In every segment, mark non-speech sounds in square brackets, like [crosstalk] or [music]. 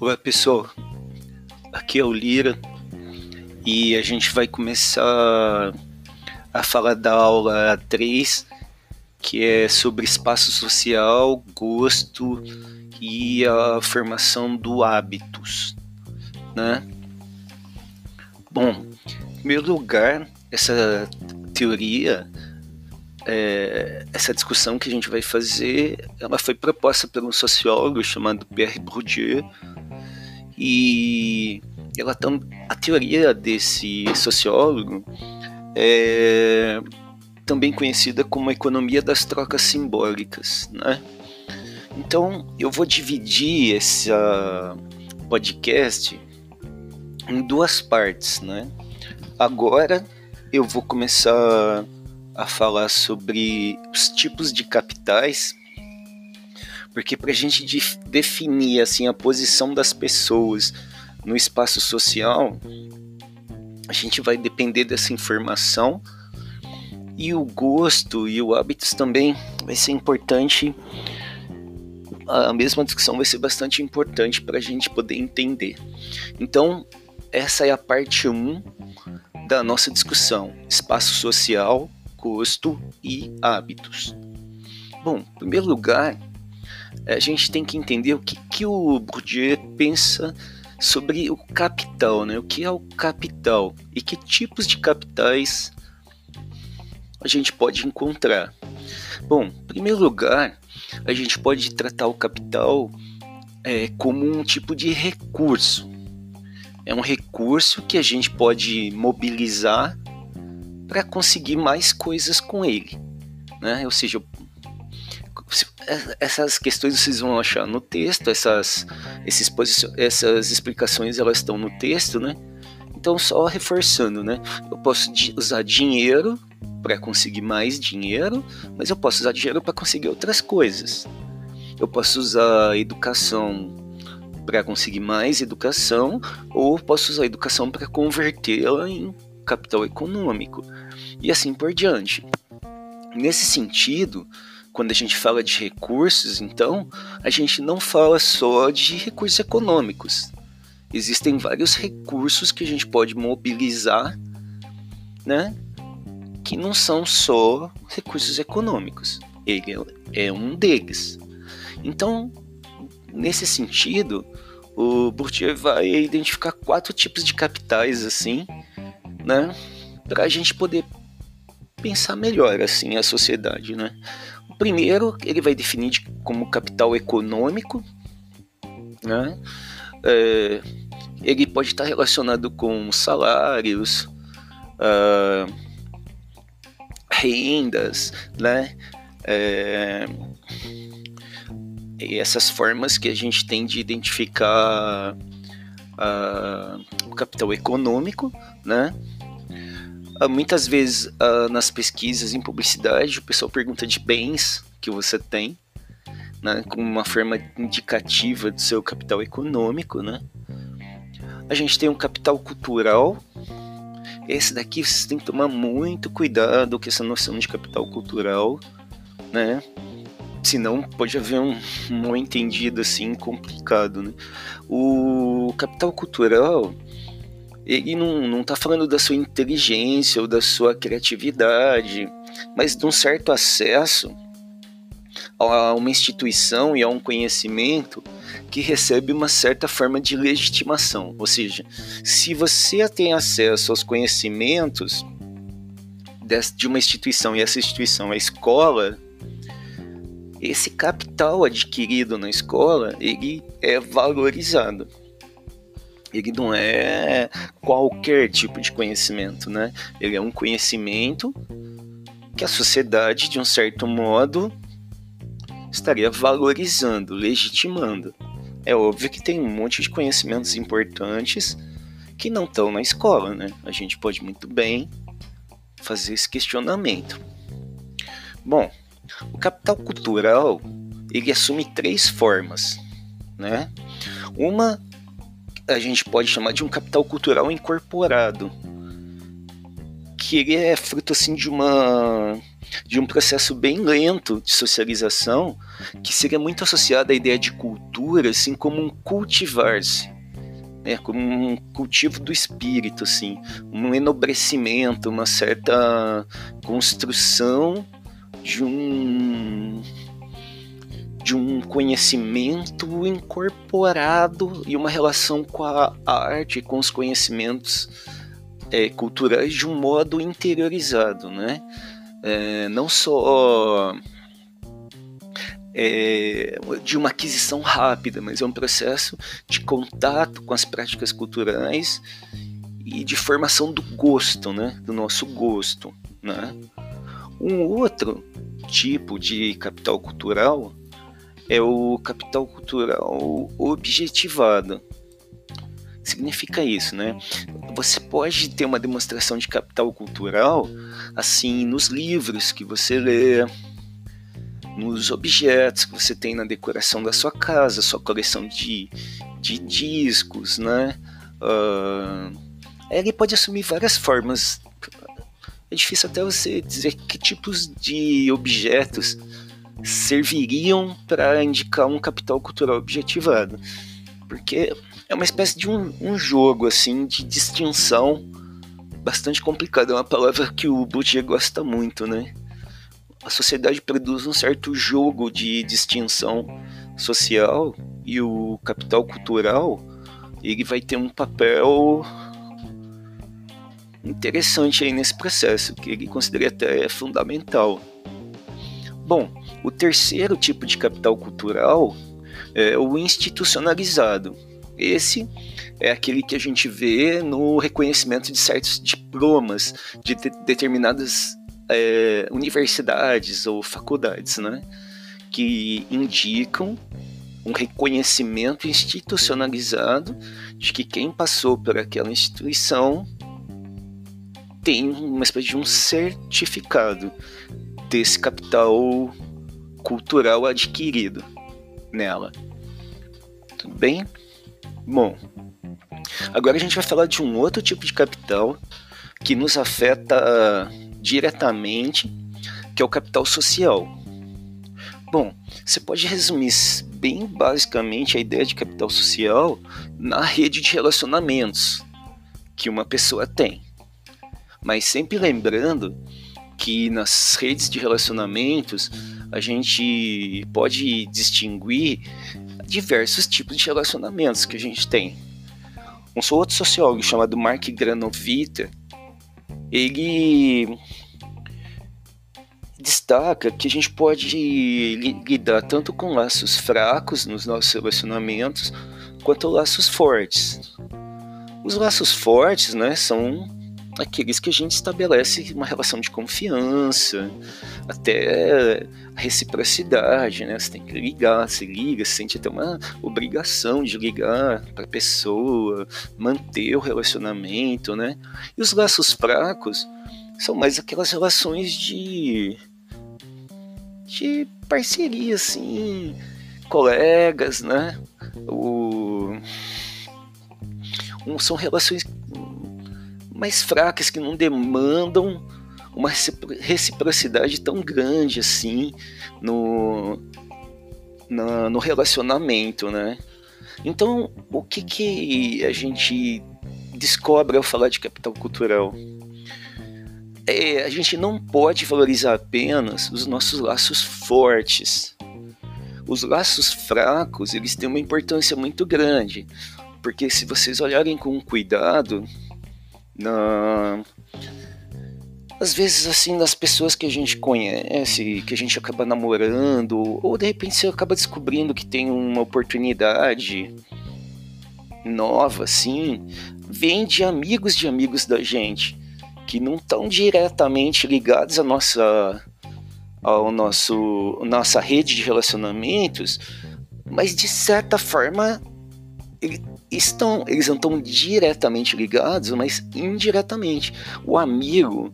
Olá pessoal, aqui é o Lira e a gente vai começar a falar da aula 3, que é sobre espaço social, gosto e a formação do hábitos, né? Bom, em primeiro lugar, essa teoria é, essa discussão que a gente vai fazer, ela foi proposta por um sociólogo chamado Pierre Bourdieu e ela tam, a teoria desse sociólogo é também conhecida como a economia das trocas simbólicas, né? Então eu vou dividir esse podcast em duas partes, né? Agora eu vou começar a falar sobre os tipos de capitais, porque para a gente definir assim a posição das pessoas no espaço social, a gente vai depender dessa informação e o gosto e o hábitos também vai ser importante. A mesma discussão vai ser bastante importante para a gente poder entender. Então, essa é a parte 1 da nossa discussão: espaço social custo e hábitos. Bom, em primeiro lugar, a gente tem que entender o que, que o Bourdieu pensa sobre o capital, né? O que é o capital e que tipos de capitais a gente pode encontrar. Bom, em primeiro lugar, a gente pode tratar o capital é, como um tipo de recurso. É um recurso que a gente pode mobilizar para conseguir mais coisas com ele, né? Ou seja, essas questões vocês vão achar no texto, essas, esses essas explicações elas estão no texto, né? Então só reforçando, né? Eu posso usar dinheiro para conseguir mais dinheiro, mas eu posso usar dinheiro para conseguir outras coisas. Eu posso usar educação para conseguir mais educação, ou posso usar educação para convertê-la em capital econômico e assim por diante. Nesse sentido, quando a gente fala de recursos, então, a gente não fala só de recursos econômicos. Existem vários recursos que a gente pode mobilizar, né? Que não são só recursos econômicos. Ele é um deles. Então, nesse sentido, o Bourdieu vai identificar quatro tipos de capitais assim, né? Para a gente poder pensar melhor assim a sociedade, né? Primeiro ele vai definir como capital econômico, né? É, ele pode estar relacionado com salários, uh, rendas, né? É, essas formas que a gente tem de identificar uh, o capital econômico, né? Uh, muitas vezes uh, nas pesquisas em publicidade o pessoal pergunta de bens que você tem, né, como uma forma indicativa do seu capital econômico, né? A gente tem um capital cultural. Esse daqui vocês têm que tomar muito cuidado com essa noção de capital cultural, né? Senão pode haver um mal entendido assim complicado, né? O capital cultural ele não, não tá falando da sua inteligência ou da sua criatividade, mas de um certo acesso a uma instituição e a um conhecimento que recebe uma certa forma de legitimação. Ou seja, se você tem acesso aos conhecimentos de uma instituição e essa instituição é a escola, esse capital adquirido na escola ele é valorizado ele não é qualquer tipo de conhecimento, né? Ele é um conhecimento que a sociedade, de um certo modo, estaria valorizando, legitimando. É óbvio que tem um monte de conhecimentos importantes que não estão na escola, né? A gente pode muito bem fazer esse questionamento. Bom, o capital cultural ele assume três formas, né? Uma a gente pode chamar de um capital cultural incorporado, que ele é fruto assim de uma de um processo bem lento de socialização, que seria muito associado à ideia de cultura, assim como um cultivar-se, né, como um cultivo do espírito, assim, um enobrecimento, uma certa construção de um de um conhecimento incorporado e uma relação com a arte, com os conhecimentos é, culturais de um modo interiorizado, né? É, não só é, de uma aquisição rápida, mas é um processo de contato com as práticas culturais e de formação do gosto, né? Do nosso gosto, né? Um outro tipo de capital cultural é o capital cultural objetivado. Significa isso, né? Você pode ter uma demonstração de capital cultural assim nos livros que você lê, nos objetos que você tem na decoração da sua casa, sua coleção de, de discos, né? Uh, ele pode assumir várias formas. É difícil até você dizer que tipos de objetos serviriam para indicar um capital cultural objetivado. Porque é uma espécie de um, um jogo assim de distinção bastante complicado. É uma palavra que o Bourdieu gosta muito, né? A sociedade produz um certo jogo de distinção social e o capital cultural ele vai ter um papel interessante aí nesse processo, que ele considera até fundamental. Bom, o terceiro tipo de capital cultural é o institucionalizado. Esse é aquele que a gente vê no reconhecimento de certos diplomas de, de determinadas é, universidades ou faculdades, né? Que indicam um reconhecimento institucionalizado de que quem passou por aquela instituição tem uma espécie de um certificado desse capital cultural adquirido nela. Tudo bem? Bom, agora a gente vai falar de um outro tipo de capital que nos afeta diretamente, que é o capital social. Bom, você pode resumir bem basicamente a ideia de capital social na rede de relacionamentos que uma pessoa tem. Mas sempre lembrando que nas redes de relacionamentos a gente pode distinguir diversos tipos de relacionamentos que a gente tem. Um outro sociólogo chamado Mark Granovita, ele destaca que a gente pode lidar tanto com laços fracos nos nossos relacionamentos quanto laços fortes. Os laços fortes, né, são aqueles que a gente estabelece uma relação de confiança, até reciprocidade, né? Você tem que ligar, se liga, você sente até uma obrigação de ligar para a pessoa, manter o relacionamento, né? E os laços fracos são mais aquelas relações de de parceria, assim, colegas, né? O, são relações mais fracas, que não demandam uma reciprocidade tão grande assim no, no, relacionamento, né? Então, o que, que a gente descobre ao falar de capital cultural? É, a gente não pode valorizar apenas os nossos laços fortes. Os laços fracos, eles têm uma importância muito grande, porque se vocês olharem com cuidado, na às vezes assim das pessoas que a gente conhece, que a gente acaba namorando, ou de repente você acaba descobrindo que tem uma oportunidade nova assim, vem de amigos de amigos da gente que não estão diretamente ligados à nossa ao nosso nossa rede de relacionamentos, mas de certa forma estão, eles não estão diretamente ligados, mas indiretamente. O amigo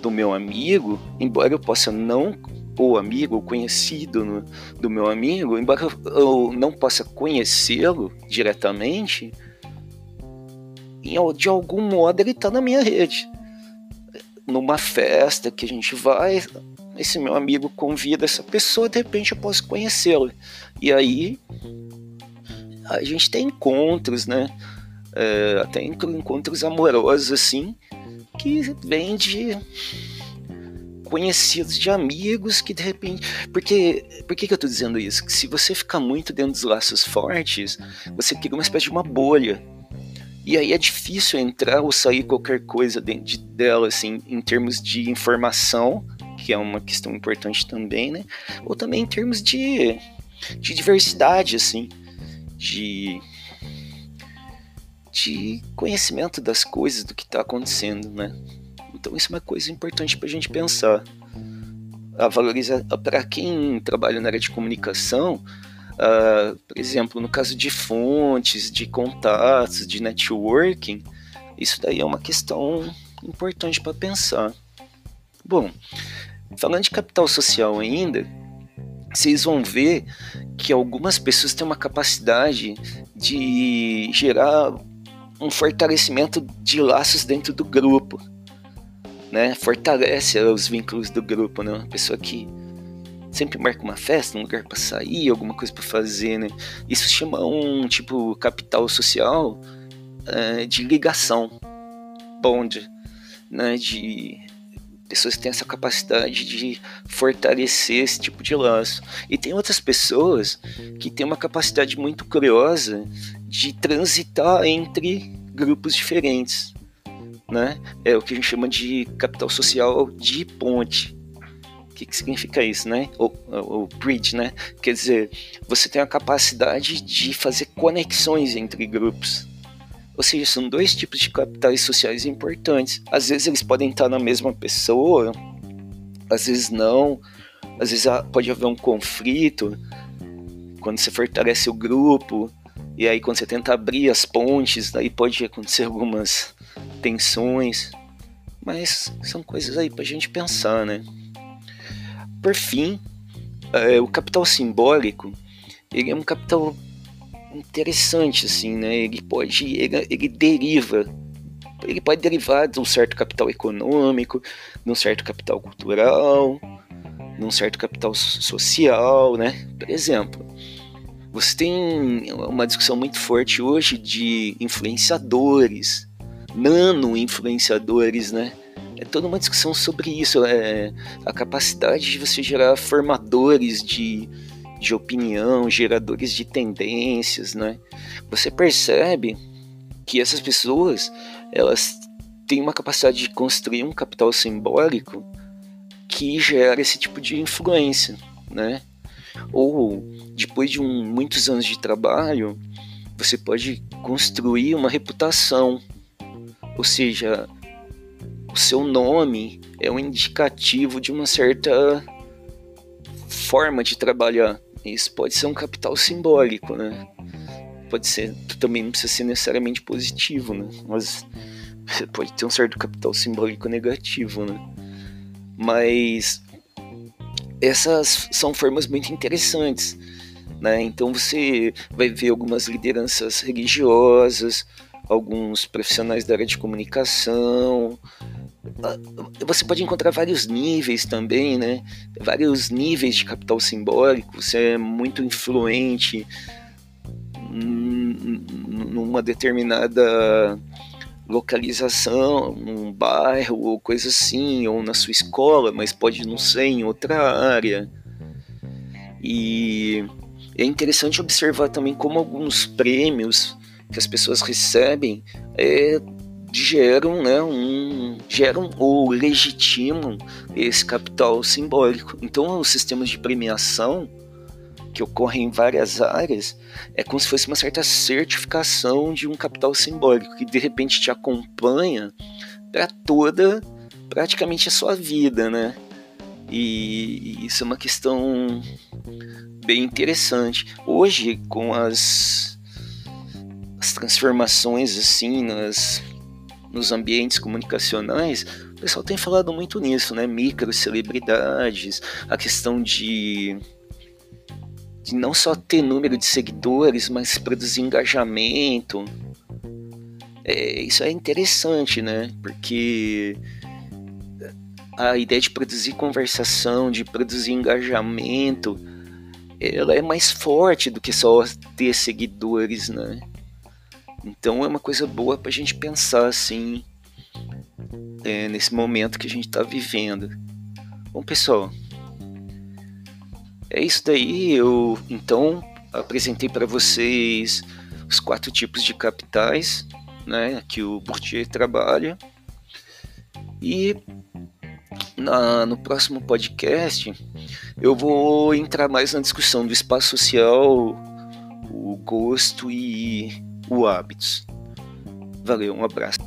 do meu amigo, embora eu possa não ou amigo conhecido no, do meu amigo, embora eu não possa conhecê-lo diretamente, de algum modo ele está na minha rede. numa festa que a gente vai, esse meu amigo convida essa pessoa, de repente eu posso conhecê-la. E aí a gente tem encontros, né? É, até encontros amorosos assim, que vêm de conhecidos de amigos que de repente. Porque. Por que, que eu tô dizendo isso? Que se você ficar muito dentro dos laços fortes, você cria uma espécie de uma bolha. E aí é difícil entrar ou sair qualquer coisa dentro dela, assim, em termos de informação, que é uma questão importante também, né? Ou também em termos de, de diversidade, assim, de, de conhecimento das coisas, do que está acontecendo, né? Então isso é uma coisa importante para a gente pensar. A valoriza para quem trabalha na área de comunicação, uh, por exemplo, no caso de fontes, de contatos, de networking, isso daí é uma questão importante para pensar. Bom, falando de capital social ainda, vocês vão ver que algumas pessoas têm uma capacidade de gerar um fortalecimento de laços dentro do grupo né? Fortalece os vínculos do grupo, né? Uma pessoa que sempre marca uma festa, um lugar para sair, alguma coisa para fazer, né? Isso chama um tipo capital social uh, de ligação, bond, né? De pessoas que têm essa capacidade de fortalecer esse tipo de laço. E tem outras pessoas que têm uma capacidade muito curiosa de transitar entre grupos diferentes né? É o que a gente chama de capital social de ponte. O que, que significa isso, né? O, bridge, né? Quer dizer, você tem a capacidade de fazer conexões entre grupos. Ou seja, são dois tipos de capitais sociais importantes. Às vezes eles podem estar na mesma pessoa, às vezes não. Às vezes pode haver um conflito quando você fortalece o grupo. E aí quando você tenta abrir as pontes, daí pode acontecer [laughs] algumas tensões, mas são coisas aí para a gente pensar, né? Por fim, é, o capital simbólico, ele é um capital interessante, assim, né? Ele pode, ele, ele deriva, ele pode derivar de um certo capital econômico, de um certo capital cultural, de um certo capital social, né? Por exemplo, você tem uma discussão muito forte hoje de influenciadores, nano-influenciadores, né? É toda uma discussão sobre isso, é a capacidade de você gerar formadores de, de opinião, geradores de tendências, né? Você percebe que essas pessoas, elas têm uma capacidade de construir um capital simbólico que gera esse tipo de influência, né? Ou depois de um, muitos anos de trabalho, você pode construir uma reputação ou seja, o seu nome é um indicativo de uma certa forma de trabalhar. Isso pode ser um capital simbólico, né? Pode ser, também não precisa ser necessariamente positivo, né? Mas pode ter um certo capital simbólico negativo, né? Mas essas são formas muito interessantes, né? Então você vai ver algumas lideranças religiosas, alguns profissionais da área de comunicação. Ah, você pode encontrar vários níveis também, né? Vários níveis de capital simbólico. Você é muito influente numa determinada localização, num bairro ou coisa assim, ou na sua escola, mas pode não ser em outra área. E é interessante observar também como alguns prêmios que as pessoas recebem é, geram, né, um, geram ou legitimam esse capital simbólico. Então, os sistemas de premiação que ocorrem em várias áreas é como se fosse uma certa certificação de um capital simbólico que de repente te acompanha para toda praticamente a sua vida, né? E isso é uma questão bem interessante. Hoje, com as as transformações assim nas, nos ambientes comunicacionais, o pessoal tem falado muito nisso, né? Micro celebridades, a questão de, de não só ter número de seguidores, mas produzir engajamento. É, isso é interessante, né? Porque a ideia de produzir conversação, de produzir engajamento, ela é mais forte do que só ter seguidores, né? Então é uma coisa boa para a gente pensar assim é, nesse momento que a gente está vivendo. Bom pessoal, é isso daí. Eu então apresentei para vocês os quatro tipos de capitais, né, que o Bourdieu trabalha. E na, no próximo podcast eu vou entrar mais na discussão do espaço social, o gosto e o hábitos. Valeu, um abraço.